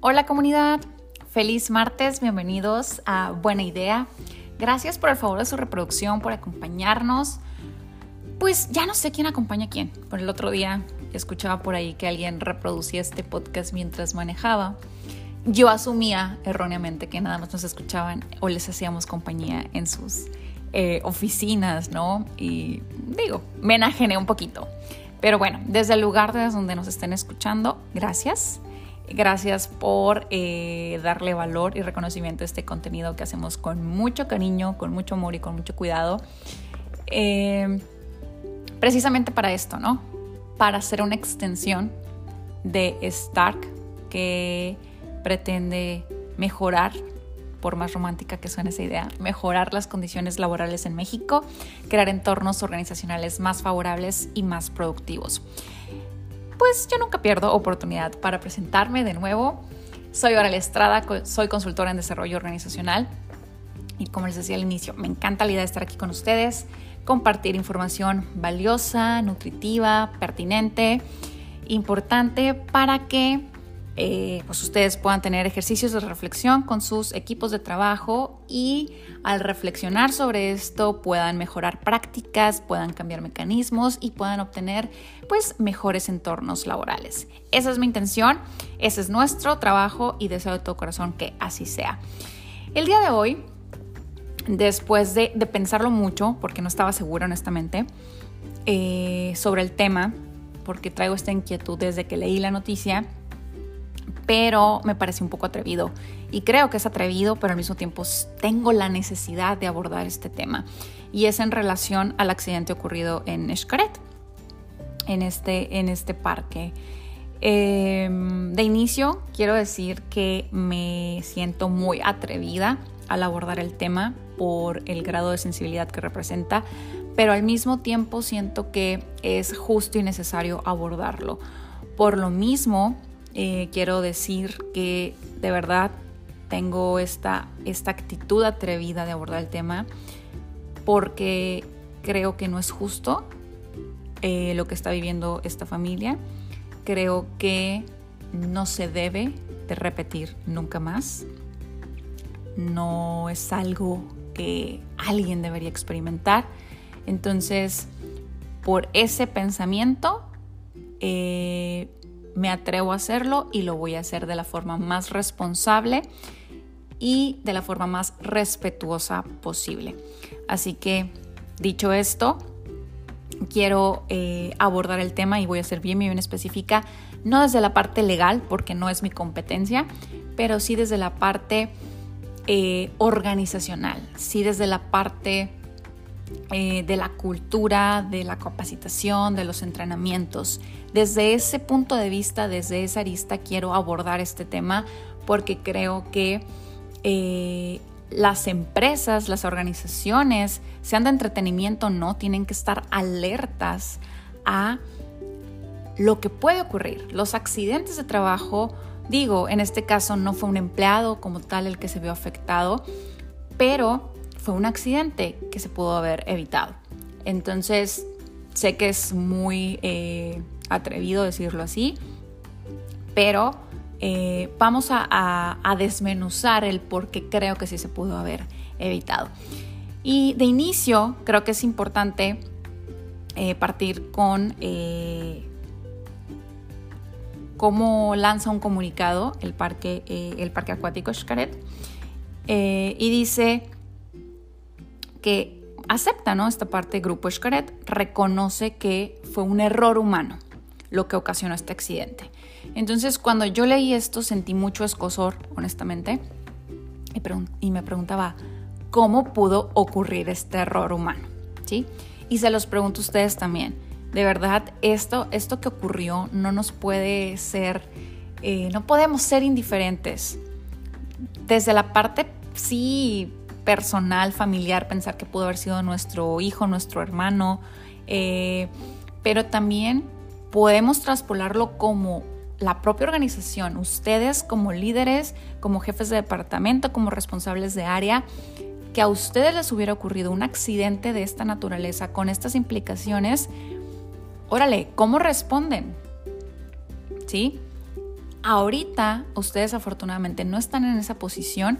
Hola comunidad, feliz martes, bienvenidos a Buena Idea. Gracias por el favor de su reproducción, por acompañarnos. Pues ya no sé quién acompaña a quién. Por el otro día escuchaba por ahí que alguien reproducía este podcast mientras manejaba. Yo asumía erróneamente que nada más nos escuchaban o les hacíamos compañía en sus eh, oficinas, ¿no? Y digo, me enajené un poquito. Pero bueno, desde el lugar desde donde nos estén escuchando, gracias. Gracias por eh, darle valor y reconocimiento a este contenido que hacemos con mucho cariño, con mucho amor y con mucho cuidado. Eh, precisamente para esto, ¿no? Para hacer una extensión de Stark que pretende mejorar, por más romántica que suene esa idea, mejorar las condiciones laborales en México, crear entornos organizacionales más favorables y más productivos pues yo nunca pierdo oportunidad para presentarme de nuevo. Soy Oral Estrada, soy consultora en desarrollo organizacional y como les decía al inicio, me encanta la idea de estar aquí con ustedes, compartir información valiosa, nutritiva, pertinente, importante para que eh, pues ustedes puedan tener ejercicios de reflexión con sus equipos de trabajo y al reflexionar sobre esto puedan mejorar prácticas, puedan cambiar mecanismos y puedan obtener pues mejores entornos laborales. Esa es mi intención, ese es nuestro trabajo y deseo de todo corazón que así sea. El día de hoy, después de, pensarlo mucho, porque no estaba segura honestamente, eh, sobre el tema, porque traigo esta inquietud desde que leí la noticia, pero me parece un poco atrevido. Y creo que es atrevido, pero al mismo tiempo tengo la necesidad de abordar este tema. Y es en relación al accidente ocurrido en Xcaret, en este, en este parque. Em, de inicio, quiero decir que me siento muy atrevida al abordar el tema por el grado de sensibilidad que representa, pero al mismo tiempo siento que es justo y necesario abordarlo. Por lo mismo, eh, quiero decir que de verdad tengo esta, esta actitud atrevida de abordar el tema porque creo que no es justo eh, lo que está viviendo esta familia. Creo que no se debe de repetir nunca más. No es algo que alguien debería experimentar. Entonces, por ese pensamiento, eh, me atrevo a hacerlo y lo voy a hacer de la forma más responsable y de la forma más respetuosa posible. Así que, dicho esto, quiero eh, abordar el tema y voy a ser bien, bien específica, no desde la parte legal, porque no es mi competencia, pero sí desde la parte eh, organizacional, sí desde la parte eh, de la cultura, de la capacitación, de los entrenamientos. Desde ese punto de vista, desde esa arista, quiero abordar este tema porque creo que eh, las empresas, las organizaciones, sean de entretenimiento o no, tienen que estar alertas a lo que puede ocurrir. Los accidentes de trabajo, digo, en este caso no fue un empleado como tal el que se vio afectado, pero fue un accidente que se pudo haber evitado. Entonces, sé que es muy eh, atrevido decirlo así, pero eh, vamos a, desmenuzar el por qué creo que sí se pudo haber evitado. Y de inicio, creo que es importante eh, partir con cómo lanza un comunicado el parque, el parque acuático Xcaret. y dice que acepta ¿no? esta parte Grupo Xcaret, reconoce que fue un error humano lo que ocasionó este accidente. Entonces, cuando yo leí esto, sentí mucho escosor, honestamente, y, me preguntaba, ¿cómo pudo ocurrir este error humano? ¿Sí? Y se los pregunto a ustedes también. De verdad, esto, esto que ocurrió no nos puede ser, eh, no podemos ser indiferentes. Desde la parte, sí, personal, familiar, pensar que pudo haber sido nuestro hijo, nuestro hermano, eh, pero también podemos traspolarlo como la propia organización, ustedes como líderes, como jefes de departamento, como responsables de área, que a ustedes les hubiera ocurrido un accidente de esta naturaleza con estas implicaciones, órale, ¿cómo responden? ¿Sí? ahorita ustedes afortunadamente no están en esa posición,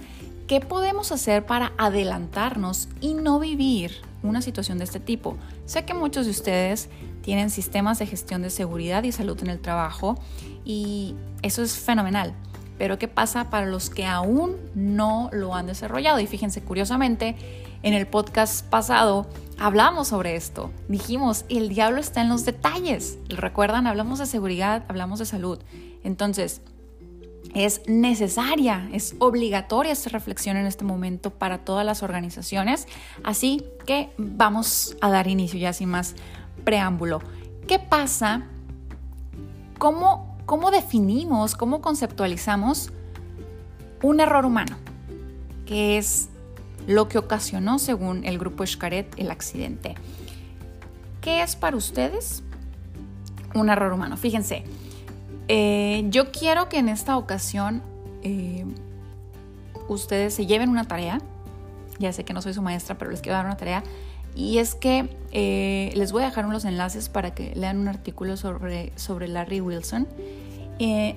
¿qué podemos hacer para adelantarnos y no vivir una situación de este tipo? Sé que muchos de ustedes tienen sistemas de gestión de seguridad y salud en el trabajo y eso es fenomenal. Pero ¿qué pasa para los que aún no lo han desarrollado? Y fíjense, curiosamente, en el podcast pasado hablamos sobre esto. Dijimos, el diablo está en los detalles. ¿Recuerdan? Hablamos de seguridad, hablamos de salud. Entonces, es necesaria, es obligatoria esta reflexión en este momento para todas las organizaciones. Así que vamos a dar inicio ya sin más preámbulo. ¿Qué pasa? ¿Cómo, cómo definimos, cómo conceptualizamos un error humano? Que es lo que ocasionó, según el grupo Xcaret, el accidente. ¿Qué es para ustedes un error humano? Fíjense, eh, yo quiero que en esta ocasión eh, ustedes se lleven una tarea. Ya sé que no soy su maestra, pero les quiero dar una tarea. Y es que eh, les voy a dejar unos enlaces para que lean un artículo sobre, sobre Larry Wilson.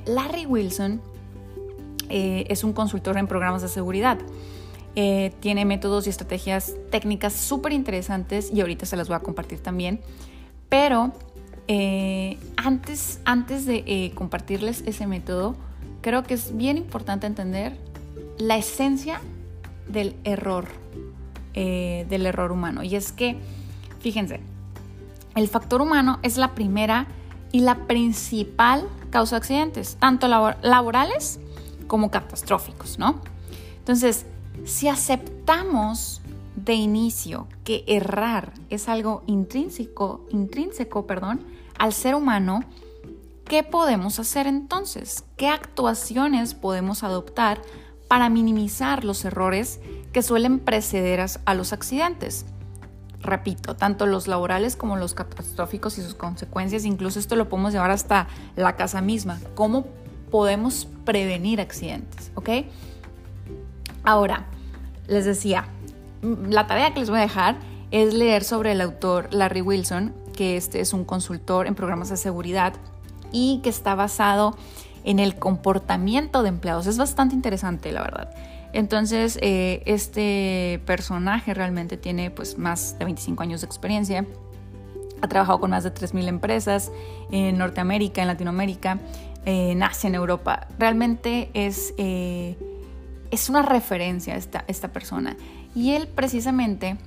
Larry Wilson es un consultor en programas de seguridad. tiene métodos y estrategias técnicas súper interesantes y ahorita se las voy a compartir también. Pero eh, antes, antes de eh, compartirles ese método, creo que es bien importante entender la esencia del error, eh, del error humano. Y es que, fíjense, el factor humano es la primera y la principal causa de accidentes, tanto laborales como catastróficos, ¿no? Entonces, si aceptamos de inicio que errar es algo intrínseco, intrínseco, perdón, al ser humano, ¿qué podemos hacer entonces? ¿Qué actuaciones podemos adoptar para minimizar los errores que suelen preceder a los accidentes? Repito, tanto los laborales como los catastróficos y sus consecuencias, incluso esto lo podemos llevar hasta la casa misma. ¿Cómo podemos prevenir accidentes? ¿Ok? Ahora, les decía, la tarea que les voy a dejar es leer sobre el autor Larry Wilson, que este es un consultor en programas de seguridad y que está basado en el comportamiento de empleados. Es bastante interesante, la verdad. Entonces, eh, este personaje realmente tiene pues más de 25 años de experiencia. Ha trabajado con más de 3.000 empresas en Norteamérica, en Latinoamérica, en Asia, en Europa. Realmente es, eh, es una referencia esta, esta persona. Y él precisamente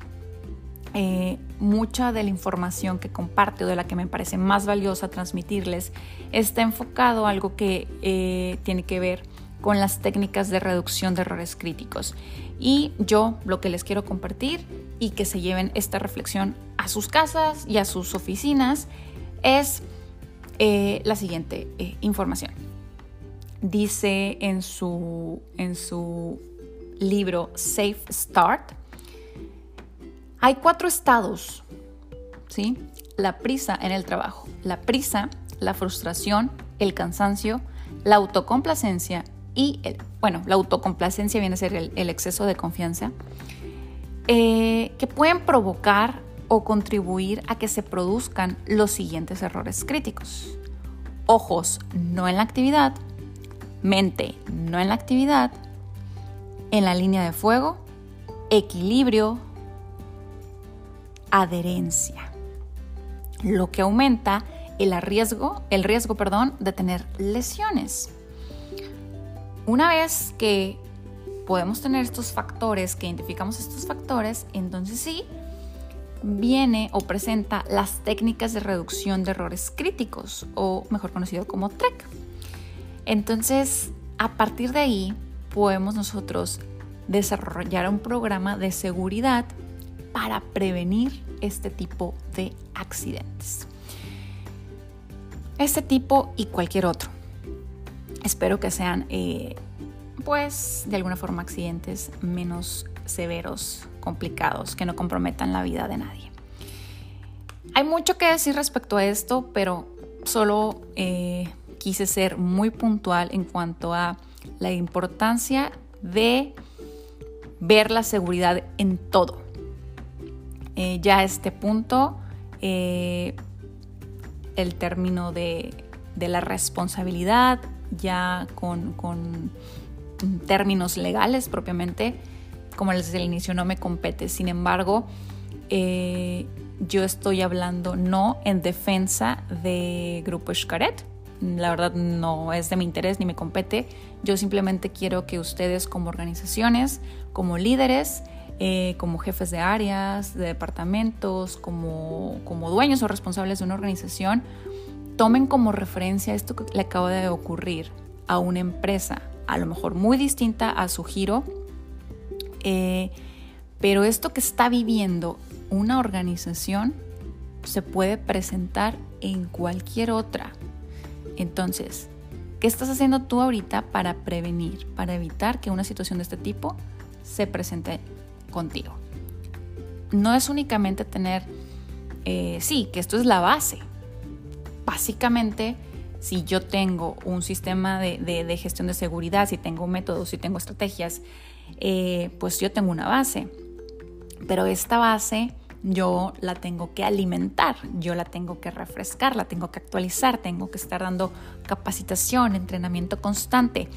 eh, mucha de la información que comparte o de la que me parece más valiosa transmitirles está enfocado a algo que eh, tiene que ver con las técnicas de reducción de errores críticos. Y yo lo que les quiero compartir y que se lleven esta reflexión a sus casas y a sus oficinas es eh, la siguiente información. Dice en su, en su libro Safe Start, hay cuatro estados, ¿sí? La prisa en el trabajo, la prisa, la frustración, el cansancio, la autocomplacencia y, el, bueno, la autocomplacencia viene a ser el, exceso de confianza, eh, que pueden provocar o contribuir a que se produzcan los siguientes errores críticos. Ojos no en la actividad, mente no en la actividad, en la línea de fuego, equilibrio, adherencia, lo que aumenta el riesgo, el riesgo perdón, de tener lesiones. Una vez que podemos tener estos factores, que identificamos estos factores, entonces sí viene o presenta las técnicas de reducción de errores críticos, o mejor conocido como TREC. Entonces, a partir de ahí, podemos nosotros desarrollar un programa de seguridad para prevenir este tipo de accidentes. Este tipo y cualquier otro. Espero que sean, eh, pues, de alguna forma accidentes menos severos, complicados, que no comprometan la vida de nadie. Hay mucho que decir respecto a esto, pero solo eh, quise ser muy puntual en cuanto a la importancia de ver la seguridad en todo. Eh, ya a este punto eh, el término de, la responsabilidad ya con, términos legales propiamente. Como les el inicio no me compete. Sin embargo, eh, yo estoy hablando no en defensa de Grupo Xcaret. La verdad no es de mi interés ni me compete. Yo simplemente quiero que ustedes como organizaciones, como líderes, eh, como jefes de áreas, de departamentos, como, como dueños o responsables de una organización, tomen como referencia esto que le acaba de ocurrir a una empresa, a lo mejor muy distinta a su giro, eh, pero esto que está viviendo una organización se puede presentar en cualquier otra. Entonces, ¿qué estás haciendo tú ahorita para prevenir, para evitar que una situación de este tipo se presente contigo? No es únicamente tener, eh, sí, que esto es la base, básicamente, si yo tengo un sistema de, gestión de seguridad, si tengo métodos, si tengo estrategias, eh, pues yo tengo una base. Pero esta base yo la tengo que alimentar, yo la tengo que refrescar, la tengo que actualizar, tengo que estar dando capacitación, entrenamiento constante,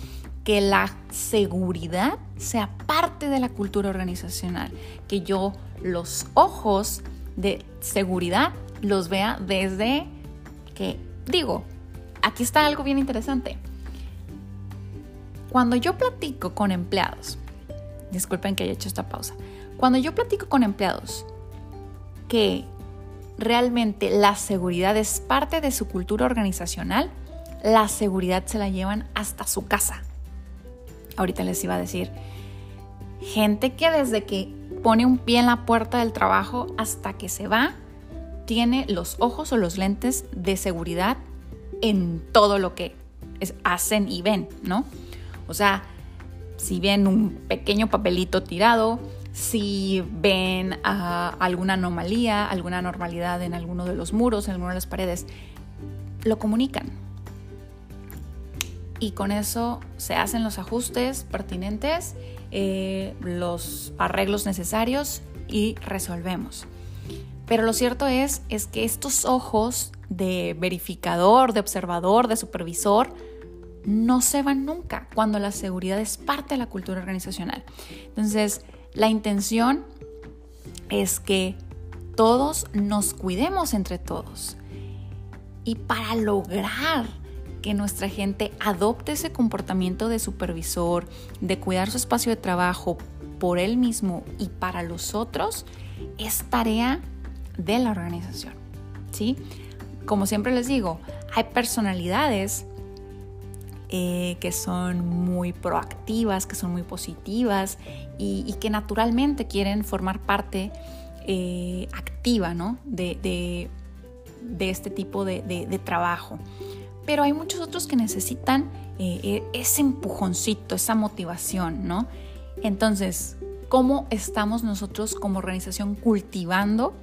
que la seguridad sea parte de la cultura organizacional, que yo los ojos de seguridad los vea desde que digo, aquí está algo bien interesante. Cuando yo platico con empleados, disculpen que haya hecho esta pausa, cuando yo platico con empleados que realmente la seguridad es parte de su cultura organizacional, la seguridad se la llevan hasta su casa. Ahorita les iba a decir, gente que desde que pone un pie en la puerta del trabajo hasta que se va, tiene los ojos o los lentes de seguridad en todo lo que hacen y ven, ¿no? O sea, si ven un pequeño papelito tirado, si ven ah, alguna anomalía, alguna anormalidad en alguno de los muros, en alguna de las paredes, lo comunican. Y con eso se hacen los ajustes pertinentes, eh, los arreglos necesarios y resolvemos. Pero lo cierto es, es que estos ojos de verificador, de observador, de supervisor, no se van nunca cuando la seguridad es parte de la cultura organizacional. Entonces, la intención es que todos nos cuidemos entre todos. Y para lograr que nuestra gente adopte ese comportamiento de supervisor, de cuidar su espacio de trabajo por él mismo y para los otros, es tarea de la organización. ¿sí? Como siempre les digo, hay personalidades eh, que son muy proactivas, que son muy positivas y, que naturalmente quieren formar parte eh, activa ¿no? de, este tipo de, trabajo. Pero hay muchos otros que necesitan eh, ese empujoncito, esa motivación, ¿no? Entonces, ¿cómo estamos nosotros como organización cultivando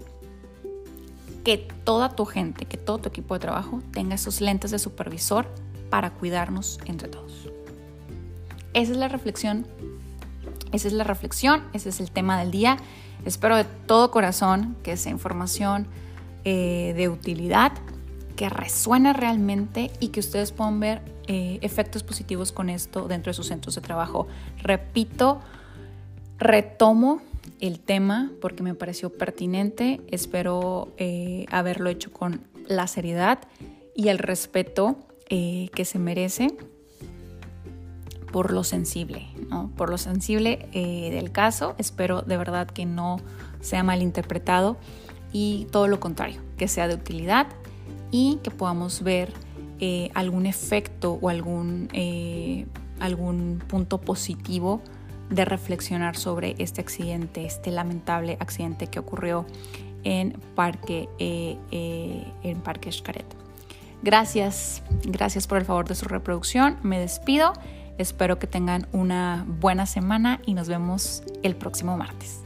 que toda tu gente, que todo tu equipo de trabajo tenga esos lentes de supervisor para cuidarnos entre todos. Esa es la reflexión, esa es la reflexión, ese es el tema del día. Espero de todo corazón que sea información eh, de utilidad, que resuene realmente y que ustedes puedan ver eh, efectos positivos con esto dentro de sus centros de trabajo. Repito, retomo el tema porque me pareció pertinente. Espero eh, haberlo hecho con la seriedad y el respeto eh, que se merece por lo sensible, por lo sensible eh, del caso. Espero de verdad que no sea malinterpretado y todo lo contrario, que sea de utilidad y que podamos ver algún efecto o algún, algún punto positivo de reflexionar sobre este accidente, este lamentable accidente que ocurrió en Parque, eh, eh, en Parque Xcaret. Gracias, gracias por el favor de su reproducción. Me despido. Espero que tengan una buena semana y nos vemos el próximo martes.